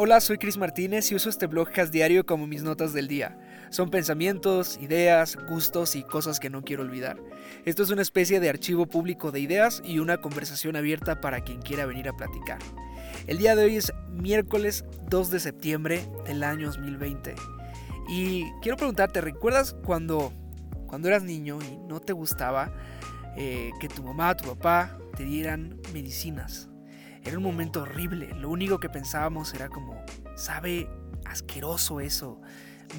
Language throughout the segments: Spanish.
Hola, soy Chris Martínez y uso este blogcast diario como mis notas del día. Son pensamientos, ideas, gustos y cosas que no quiero olvidar. Esto es una especie de archivo público de ideas y una conversación abierta para quien quiera venir a platicar. El día de hoy es miércoles 2 de septiembre del año 2020. Y quiero preguntarte, ¿recuerdas cuando, cuando eras niño y no te gustaba eh, que tu mamá tu papá te dieran medicinas? Era un momento horrible. Lo único que pensábamos era como, sabe asqueroso eso.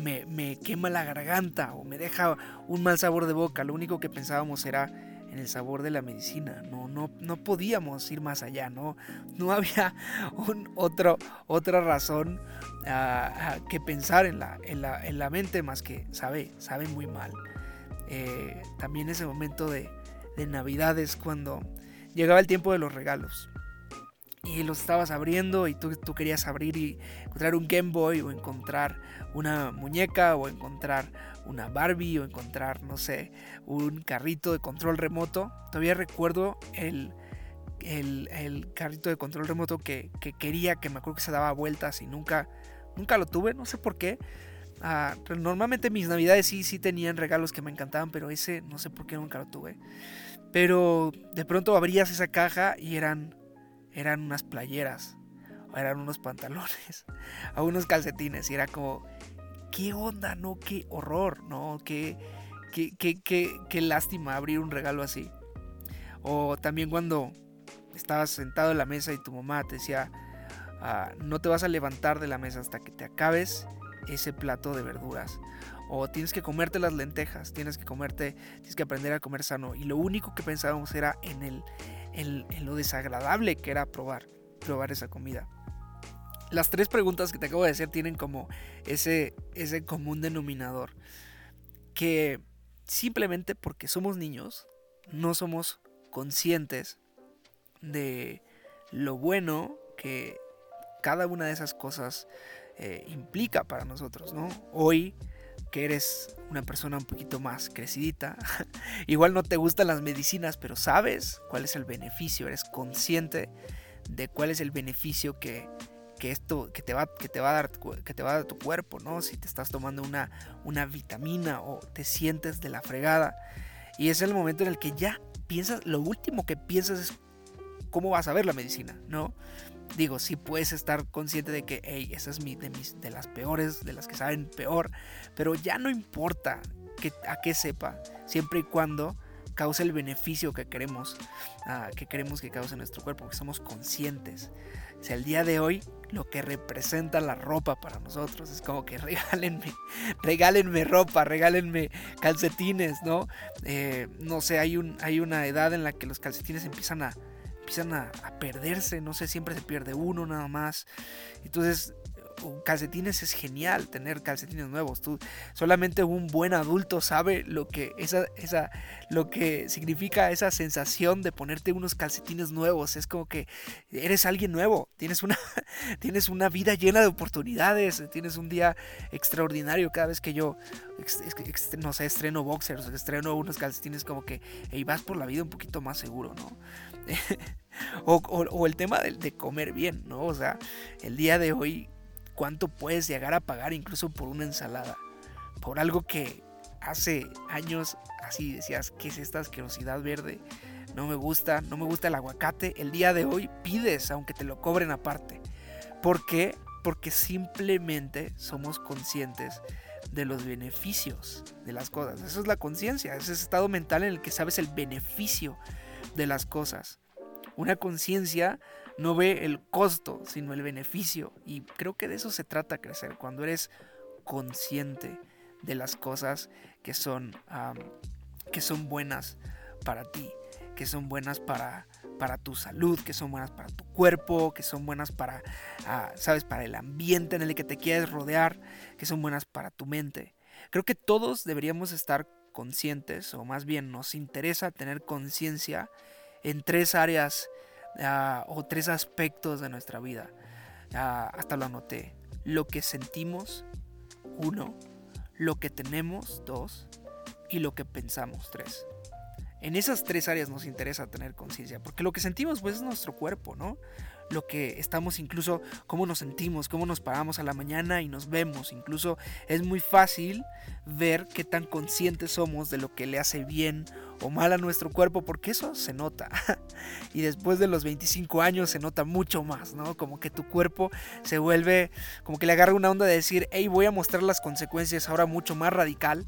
Me, me, quema la garganta o me deja un mal sabor de boca. Lo único que pensábamos era en el sabor de la medicina. No, no, no podíamos ir más allá. No, no había un otro, otra razón uh, que pensar en la, en, la, en la, mente más que sabe, sabe muy mal. Eh, también ese momento de, de Navidad es cuando llegaba el tiempo de los regalos y los estabas abriendo y tú, tú, querías abrir y encontrar un Game Boy o encontrar una muñeca o encontrar una Barbie o encontrar, no sé, un carrito de control remoto. Todavía recuerdo el, el, carrito de control remoto que, que, quería, que me acuerdo que se daba vueltas y nunca, nunca lo tuve, no sé por qué. Ah, normalmente mis navidades sí, sí tenían regalos que me encantaban, pero ese no sé por qué nunca lo tuve. Pero de pronto abrías esa caja y eran eran unas playeras, eran unos pantalones, o unos calcetines, y era como, ¿qué onda? No, qué horror, ¿no? Qué, qué, qué, qué, qué lástima abrir un regalo así. O también cuando estabas sentado en la mesa y tu mamá te decía, ah, no te vas a levantar de la mesa hasta que te acabes ese plato de verduras. O tienes que comerte las lentejas, tienes que comerte, tienes que aprender a comer sano. Y lo único que pensábamos era en el, en, lo desagradable que era probar, probar esa comida. Las tres preguntas que te acabo de hacer tienen como ese, ese común denominador. Que simplemente porque somos niños, no somos conscientes de lo bueno que cada una de esas cosas eh, implica para nosotros, ¿no? Hoy que eres una persona un poquito más crecidita, igual no te gustan las medicinas, pero sabes cuál es el beneficio, eres consciente de cuál es el beneficio que, esto que te va que te va a dar que te va a dar tu cuerpo, ¿no? Si te estás tomando una una vitamina o te sientes de la fregada y es el momento en el que ya piensas, lo último que piensas es cómo vas a ver la medicina, ¿no? Digo, sí puedes estar consciente de que, hey, esa es mi, de, mis, de las peores, de las que saben peor, pero ya no importa que, a qué sepa, siempre y cuando cause el beneficio que queremos, ah, que queremos que cause nuestro cuerpo, que somos conscientes. Si el día de hoy lo que representa la ropa para nosotros es como que regálenme, regálenme ropa, regálenme calcetines, ¿no? Eh, no sé, hay, un, hay una edad en la que los calcetines empiezan a, empiezan a, perderse, no sé, siempre se pierde uno nada más. Entonces, calcetines es genial tener calcetines nuevos. Tú solamente un buen adulto sabe lo que esa, esa lo que significa esa sensación de ponerte unos calcetines nuevos. Es como que eres alguien nuevo. Tienes una tienes una vida llena de oportunidades. Tienes un día extraordinario cada vez que yo no sé, estreno boxers, estreno unos calcetines como que y vas por la vida un poquito más seguro, ¿no? o, el tema de, comer bien, ¿no? O sea, el día de hoy, ¿cuánto puedes llegar a pagar incluso por una ensalada? Por algo que hace años así decías, ¿qué es esta asquerosidad verde? No me gusta, no me gusta el aguacate. El día de hoy pides, aunque te lo cobren aparte. ¿Por qué? Porque simplemente somos conscientes de los beneficios de las cosas. Eso es la conciencia, ese estado mental en el que sabes el beneficio de las cosas. Una conciencia no ve el costo, sino el beneficio. Y creo que de eso se trata crecer, cuando eres consciente de las cosas que son, que son buenas para ti, que son buenas para, para tu salud, que son buenas para tu cuerpo, que son buenas para, ah, sabes, para el ambiente en el que te quieres rodear, que son buenas para tu mente. Creo que todos deberíamos estar conscientes, o más bien nos interesa tener conciencia en tres áreas ah, o tres aspectos de nuestra vida. Ah, hasta lo anoté. Lo que sentimos, uno. Lo que tenemos, dos. Y lo que pensamos, tres. En esas tres áreas nos interesa tener conciencia, porque lo que sentimos pues es nuestro cuerpo, ¿no? lo que estamos incluso, cómo nos sentimos, cómo nos paramos a la mañana y nos vemos. Incluso es muy fácil ver qué tan conscientes somos de lo que le hace bien o mal a nuestro cuerpo, porque eso se nota. y después de los 25 años se nota mucho más, ¿no? Como que tu cuerpo se vuelve, como que le agarra una onda de decir, hey, voy a mostrar las consecuencias ahora mucho más radical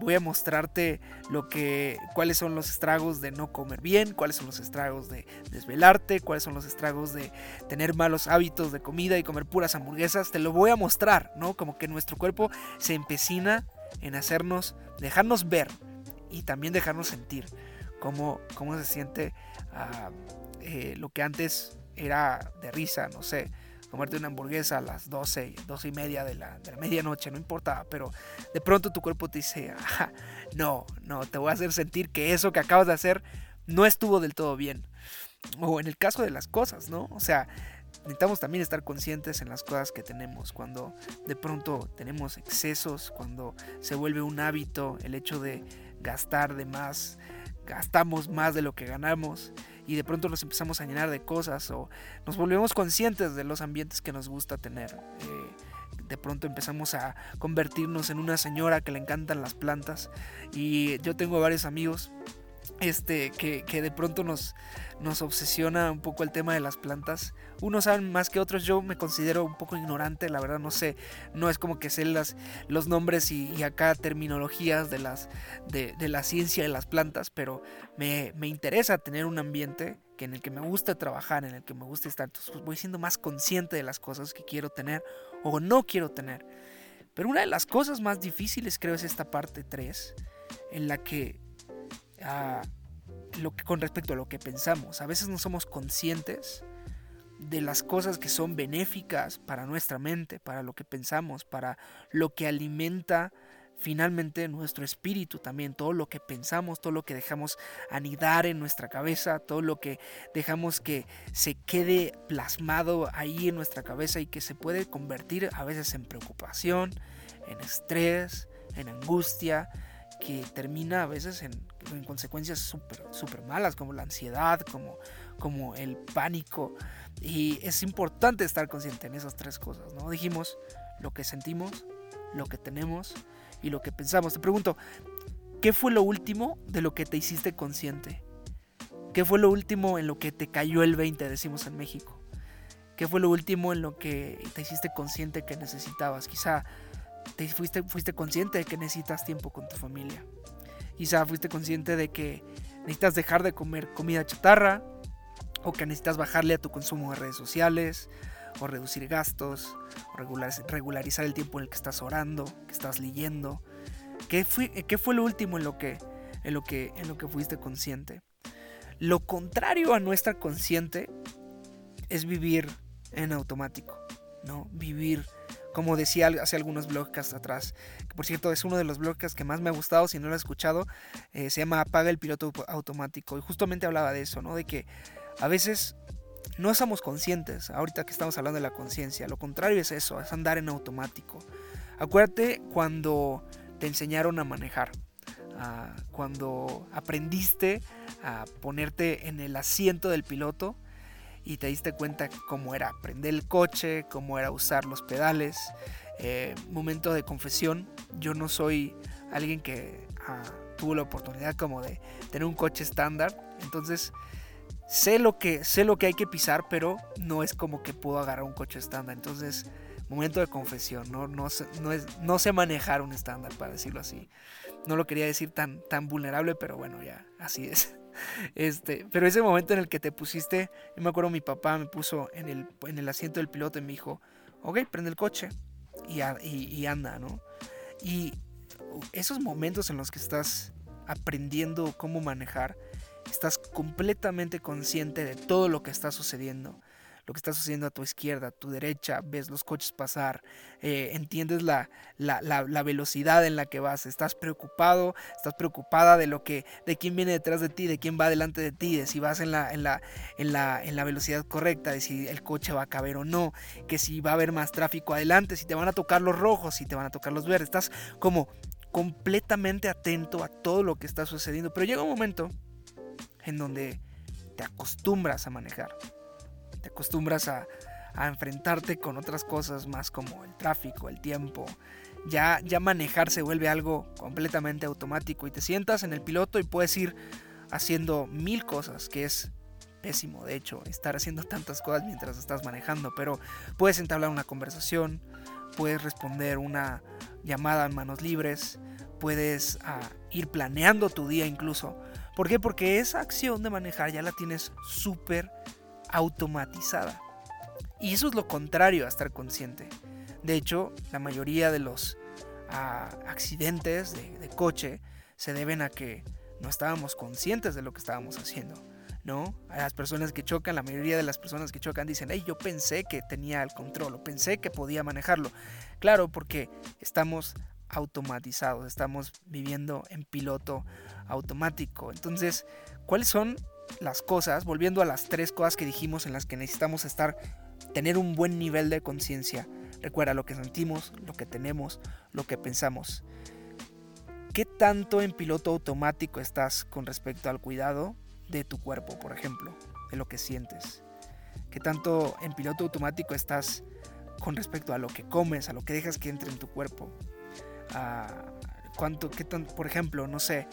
voy a mostrarte lo que cuáles son los estragos de no comer bien, cuáles son los estragos de desvelarte, cuáles son los estragos de tener malos hábitos de comida y comer puras hamburguesas, te lo voy a mostrar, ¿no? Como que nuestro cuerpo se empecina en hacernos, dejarnos ver y también dejarnos sentir cómo, cómo se siente ah, eh, lo que antes era de risa, no sé, comerte una hamburguesa a las 12, 12 y media de la, de la medianoche, no importa, pero de pronto tu cuerpo te dice, no, no, te voy a hacer sentir que eso que acabas de hacer no estuvo del todo bien. O en el caso de las cosas, ¿no? O sea, necesitamos también estar conscientes en las cosas que tenemos, cuando de pronto tenemos excesos, cuando se vuelve un hábito el hecho de gastar de más, gastamos más de lo que ganamos y de pronto nos empezamos a llenar de cosas o nos volvemos conscientes de los ambientes que nos gusta tener. Eh, de pronto empezamos a convertirnos en una señora que le encantan las plantas y yo tengo varios amigos este, que, de pronto nos, nos obsesiona un poco el tema de las plantas. Unos saben más que otros, yo me considero un poco ignorante, la verdad no sé, no es como que sé las, los nombres y, acá terminologías de, las, de, la ciencia de las plantas, pero me, me, interesa tener un ambiente que en el que me gusta trabajar, en el que me gusta estar, entonces pues, voy siendo más consciente de las cosas que quiero tener o no quiero tener. Pero una de las cosas más difíciles creo es esta parte 3, en la que lo que, con respecto a lo que pensamos. A veces no somos conscientes de las cosas que son benéficas para nuestra mente, para lo que pensamos, para lo que alimenta finalmente nuestro espíritu también, todo lo que pensamos, todo lo que dejamos anidar en nuestra cabeza, todo lo que dejamos que se quede plasmado ahí en nuestra cabeza y que se puede convertir a veces en preocupación, en estrés, en angustia, que termina a veces en, consecuencias súper super malas, como la ansiedad, como, como el pánico. Y es importante estar consciente en esas tres cosas, ¿no? Dijimos lo que sentimos, lo que tenemos y lo que pensamos. Te pregunto, ¿qué fue lo último de lo que te hiciste consciente? ¿Qué fue lo último en lo que te cayó el 20, decimos en México? ¿Qué fue lo último en lo que te hiciste consciente que necesitabas? Quizá te fuiste, fuiste consciente de que necesitas tiempo con tu familia. Quizá fuiste consciente de que necesitas dejar de comer comida chatarra o que necesitas bajarle a tu consumo de redes sociales o reducir gastos regularizar el tiempo en el que estás orando, que estás leyendo. ¿Qué fue, qué fue lo último en lo, que, en, lo que, en lo que fuiste consciente? Lo contrario a nuestra consciente es vivir en automático, ¿no? Vivir como decía hace algunos blogcasts atrás, que por cierto es uno de los blogcasts que más me ha gustado, si no lo has escuchado, eh, se llama Apaga el piloto automático y justamente hablaba de eso, ¿no? De que a veces no somos conscientes, ahorita que estamos hablando de la conciencia, lo contrario es eso, es andar en automático. Acuérdate cuando te enseñaron a manejar, cuando aprendiste a ponerte en el asiento del piloto, y te diste cuenta cómo era prender el coche, cómo era usar los pedales. Eh, momento de confesión, yo no soy alguien que ah, tuvo la oportunidad como de tener un coche estándar, entonces sé lo que sé lo que hay que pisar, pero no es como que puedo agarrar un coche estándar, entonces momento de confesión, no, no, no, es, no sé manejar un estándar, para decirlo así. No lo quería decir tan, tan vulnerable, pero bueno, ya, así es. Este, pero ese momento en el que te pusiste, yo me acuerdo mi papá me puso en el, en el asiento del piloto y me dijo, ok, prende el coche y, y anda, ¿no? Y esos momentos en los que estás aprendiendo cómo manejar, estás completamente consciente de todo lo que está sucediendo lo que está sucediendo a tu izquierda, a tu derecha, ves los coches pasar, eh, entiendes la, la, velocidad en la que vas, estás preocupado, estás preocupada de lo que, de quién viene detrás de ti, de quién va delante de ti, de si vas en la, en la, en la, en la velocidad correcta, de si el coche va a caber o no, que si va a haber más tráfico adelante, si te van a tocar los rojos, si te van a tocar los verdes, estás como completamente atento a todo lo que está sucediendo, pero llega un momento en donde te acostumbras a manejar te acostumbras a, enfrentarte con otras cosas más como el tráfico, el tiempo, ya, ya manejar se vuelve algo completamente automático y te sientas en el piloto y puedes ir haciendo mil cosas, que es pésimo, de hecho, estar haciendo tantas cosas mientras estás manejando, pero puedes entablar una conversación, puedes responder una llamada en manos libres, puedes ah, ir planeando tu día incluso. ¿Por qué? Porque esa acción de manejar ya la tienes súper automatizada. Y eso es lo contrario a estar consciente. De hecho, la mayoría de los ah, accidentes de, coche se deben a que no estábamos conscientes de lo que estábamos haciendo. ¿no? A las personas que chocan, la mayoría de las personas que chocan dicen, hey, yo pensé que tenía el control, pensé que podía manejarlo. Claro, porque estamos automatizados, estamos viviendo en piloto automático. Entonces, ¿cuáles son las cosas, volviendo a las tres cosas que dijimos en las que necesitamos estar, tener un buen nivel de conciencia? Recuerda lo que sentimos, lo que tenemos, lo que pensamos. ¿Qué tanto en piloto automático estás con respecto al cuidado de tu cuerpo, por ejemplo, de lo que sientes? ¿Qué tanto en piloto automático estás con respecto a lo que comes, a lo que dejas que entre en tu cuerpo? ¿Cuánto, qué tan, por ejemplo, no sé,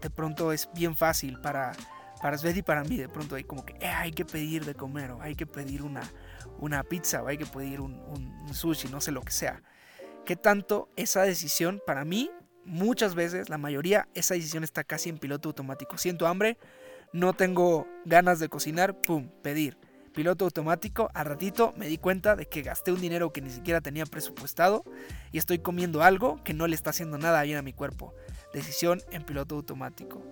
de pronto es bien fácil para, para Sveti y para mí, de pronto hay como que eh, hay que pedir de comer o hay que pedir una, una pizza o hay que pedir un, sushi, no sé lo que sea. ¿Qué tanto esa decisión, para mí, muchas veces, la mayoría, esa decisión está casi en piloto automático. Siento hambre, no tengo ganas de cocinar, pum, pedir. Piloto automático, al ratito me di cuenta de que gasté un dinero que ni siquiera tenía presupuestado y estoy comiendo algo que no le está haciendo nada bien a mi cuerpo. Decisión en piloto automático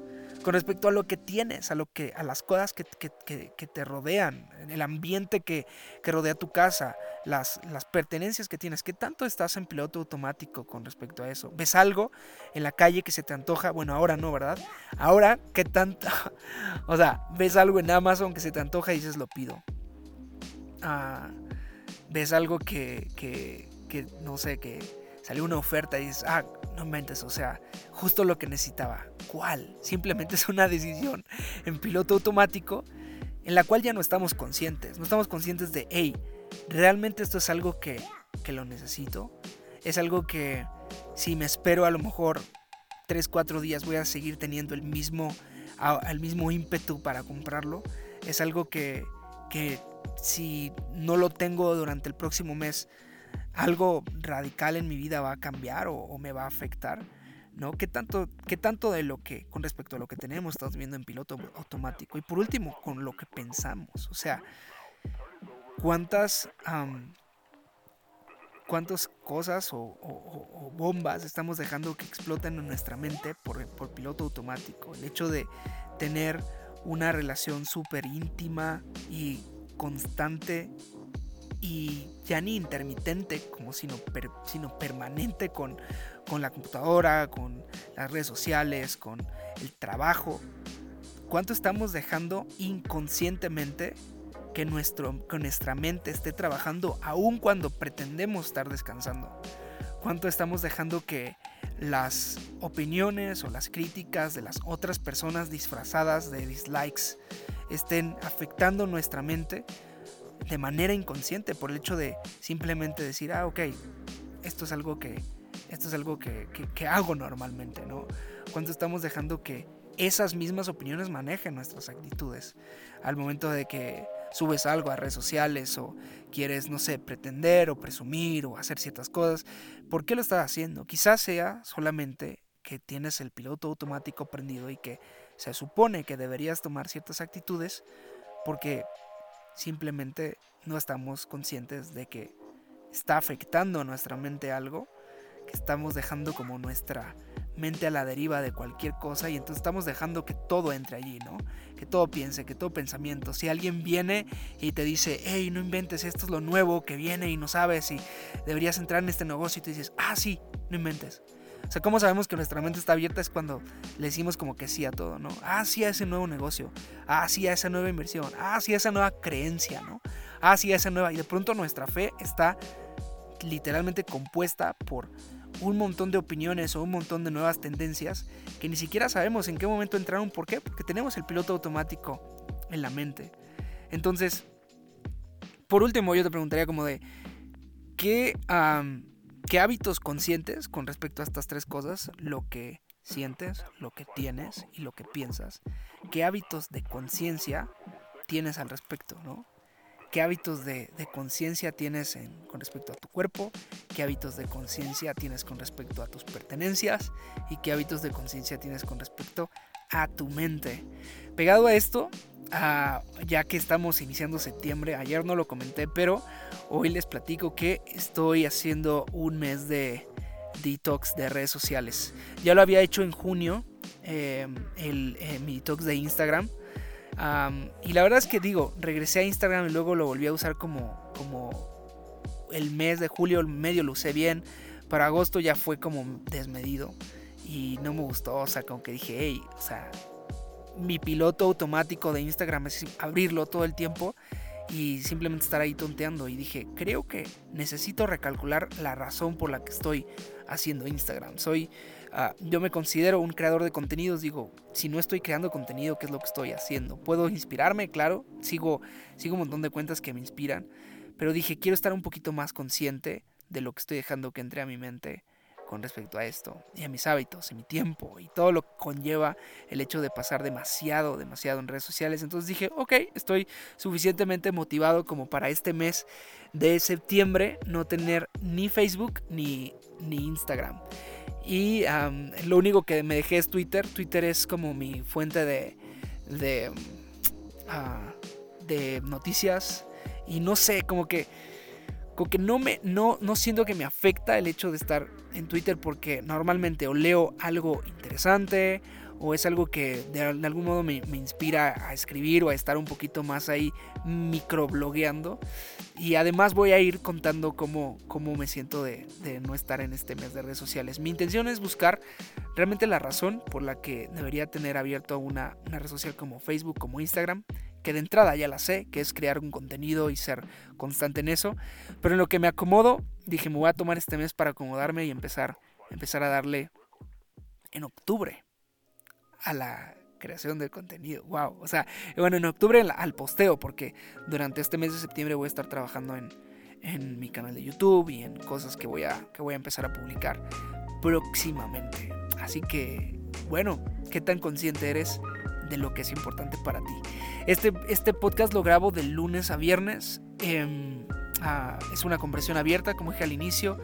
con respecto a lo que tienes, a, lo que, a las cosas que, te rodean, el ambiente que, rodea tu casa, las, las pertenencias que tienes. ¿Qué tanto estás en piloto automático con respecto a eso? ¿Ves algo en la calle que se te antoja? Bueno, ahora no, ¿verdad? Ahora, ¿qué tanto? o sea, ves algo en Amazon que se te antoja y dices, lo pido. Ah, ves algo que, que, que, no sé, que salió una oferta y dices, ah, no mentes, o sea, justo lo que necesitaba. ¿Cuál? Simplemente es una decisión en piloto automático en la cual ya no estamos conscientes. No estamos conscientes de, hey, realmente esto es algo que, que lo necesito. Es algo que si me espero a lo mejor 3, 4 días voy a seguir teniendo el mismo, el mismo ímpetu para comprarlo. Es algo que, que si no lo tengo durante el próximo mes algo radical en mi vida va a cambiar o, me va a afectar, ¿no? ¿Qué tanto, ¿Qué tanto de lo que, con respecto a lo que tenemos, estamos viendo en piloto automático? Y por último, con lo que pensamos, o sea, ¿cuántas, cuántas cosas o, bombas estamos dejando que exploten en nuestra mente por, por piloto automático? El hecho de tener una relación súper íntima y constante y ya ni intermitente, como sino, sino permanente con, con la computadora, con las redes sociales, con el trabajo. ¿Cuánto estamos dejando inconscientemente que, nuestro, que nuestra mente esté trabajando aun cuando pretendemos estar descansando? ¿Cuánto estamos dejando que las opiniones o las críticas de las otras personas disfrazadas de dislikes estén afectando nuestra mente de manera inconsciente por el hecho de simplemente decir, ah, ok, esto es algo que, esto es algo que, hago normalmente, ¿no? Cuando estamos dejando que esas mismas opiniones manejen nuestras actitudes. Al momento de que subes algo a redes sociales o quieres, no sé, pretender o presumir o hacer ciertas cosas, ¿por qué lo estás haciendo? Quizás sea solamente que tienes el piloto automático prendido y que se supone que deberías tomar ciertas actitudes porque simplemente no estamos conscientes de que está afectando a nuestra mente algo, que estamos dejando como nuestra mente a la deriva de cualquier cosa y entonces estamos dejando que todo entre allí, ¿no? Que todo piense, que todo pensamiento. Si alguien viene y te dice, hey, no inventes, esto es lo nuevo que viene y no sabes si deberías entrar en este negocio y tú dices, ah, sí, no inventes. O sea, ¿cómo sabemos que nuestra mente está abierta? Es cuando le decimos como que sí a todo, ¿no? Ah, sí a ese nuevo negocio. Ah, sí a esa nueva inversión. Ah, sí a esa nueva creencia, ¿no? Ah, sí a esa nueva. Y de pronto nuestra fe está literalmente compuesta por un montón de opiniones o un montón de nuevas tendencias que ni siquiera sabemos en qué momento entraron. ¿Por qué? Porque tenemos el piloto automático en la mente. Entonces, por último, yo te preguntaría como de, ¿qué, ¿qué hábitos conscientes con respecto a estas tres cosas? Lo que sientes, lo que tienes y lo que piensas. ¿Qué hábitos de conciencia tienes al respecto, no? ¿Qué hábitos de, conciencia tienes con respecto a tu cuerpo? ¿Qué hábitos de conciencia tienes con respecto a tus pertenencias? ¿Y qué hábitos de conciencia tienes con respecto a tu mente? Pegado a esto, ya que estamos iniciando septiembre, ayer no lo comenté, pero hoy les platico que estoy haciendo un mes de detox de redes sociales. Ya lo había hecho en junio, em, el, eh, mi detox de Instagram. y la verdad es que digo, regresé a Instagram y luego lo volví a usar como, como el mes de julio, el medio lo usé bien. Para agosto ya fue como desmedido y no me gustó, o sea, como que dije, hey, o sea, mi piloto automático de Instagram es abrirlo todo el tiempo y simplemente estar ahí tonteando. Y dije, creo que necesito recalcular la razón por la que estoy haciendo Instagram. Soy, ah, yo me considero un creador de contenidos. Digo, si no estoy creando contenido, ¿qué es lo que estoy haciendo? Puedo inspirarme, claro. Sigo, sigo un montón de cuentas que me inspiran. Pero dije, quiero estar un poquito más consciente de lo que estoy dejando que entre a mi mente con respecto a esto y a mis hábitos y mi tiempo y todo lo que conlleva el hecho de pasar demasiado, demasiado en redes sociales. Entonces dije, ok, estoy suficientemente motivado como para este mes de septiembre no tener ni Facebook ni, ni Instagram. Y lo único que me dejé es Twitter. Twitter es como mi fuente de, de, ah, de noticias. Y no sé, como que como que no me no, no siento que me afecta el hecho de estar en Twitter porque normalmente o leo algo interesante o es algo que de, algún modo me, inspira a escribir o a estar un poquito más ahí microblogueando. Y además voy a ir contando cómo, cómo me siento de, de, no estar en este mes de redes sociales. Mi intención es buscar realmente la razón por la que debería tener abierto una, una red social como Facebook, como Instagram que de entrada ya la sé, que es crear un contenido y ser constante en eso. Pero en lo que me acomodo, dije, me voy a tomar este mes para acomodarme y empezar, empezar a darle en octubre a la creación del contenido. Wow. O sea, bueno, en octubre al posteo, porque durante este mes de septiembre voy a estar trabajando en, en mi canal de YouTube y en cosas que voy, a, que voy a empezar a publicar próximamente. Así que, bueno, ¿qué tan consciente eres de lo que es importante para ti? Este, este podcast lo grabo de lunes a viernes. Em, es una conversión abierta, como dije al inicio.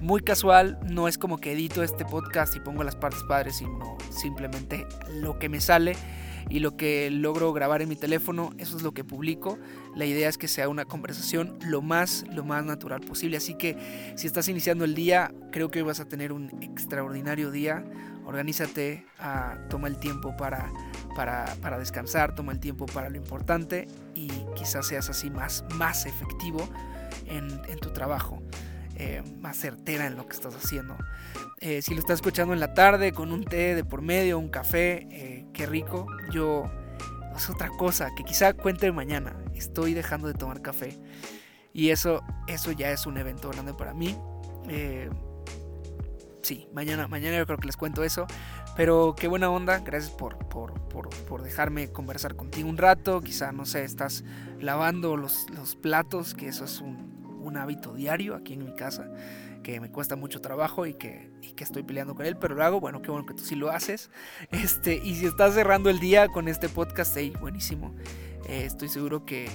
Muy casual, no es como que edito este podcast y pongo las partes padres, sino simplemente lo que me sale y lo que logro grabar en mi teléfono, eso es lo que publico. La idea es que sea una conversación lo más, lo más natural posible. Así que si estás iniciando el día, creo que hoy vas a tener un extraordinario día. Organízate, ah, toma el tiempo para para, descansar, toma el tiempo para lo importante y quizás seas así más, más efectivo en, tu trabajo, eh, más certera en lo que estás haciendo. Eh, si lo estás escuchando en la tarde con un té de por medio, un café, eh, qué rico. Yo es otra cosa que quizá cuente mañana. Estoy dejando de tomar café y eso, eso ya es un evento grande para mí. sí, mañana, mañana yo creo que les cuento eso. Pero qué buena onda, gracias por, por, dejarme conversar contigo un rato. Quizá, no sé, estás lavando los, los platos, que eso es un, un, hábito diario aquí en mi casa, que me cuesta mucho trabajo y que, estoy peleando con él, pero lo hago. Bueno, qué bueno que tú sí lo haces. Este, y si estás cerrando el día con este podcast, hey, buenísimo. Eh, estoy seguro que,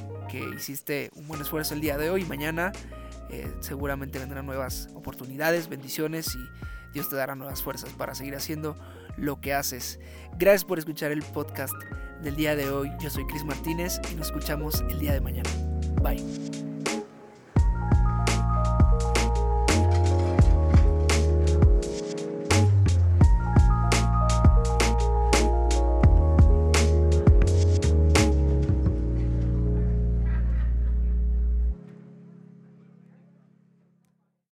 hiciste un buen esfuerzo el día de hoy. Mañana eh, seguramente vendrán nuevas oportunidades, bendiciones y Dios te dará nuevas fuerzas para seguir haciendo lo que haces. Gracias por escuchar el podcast del día de hoy. Yo soy Chris Martínez y nos escuchamos el día de mañana. Bye.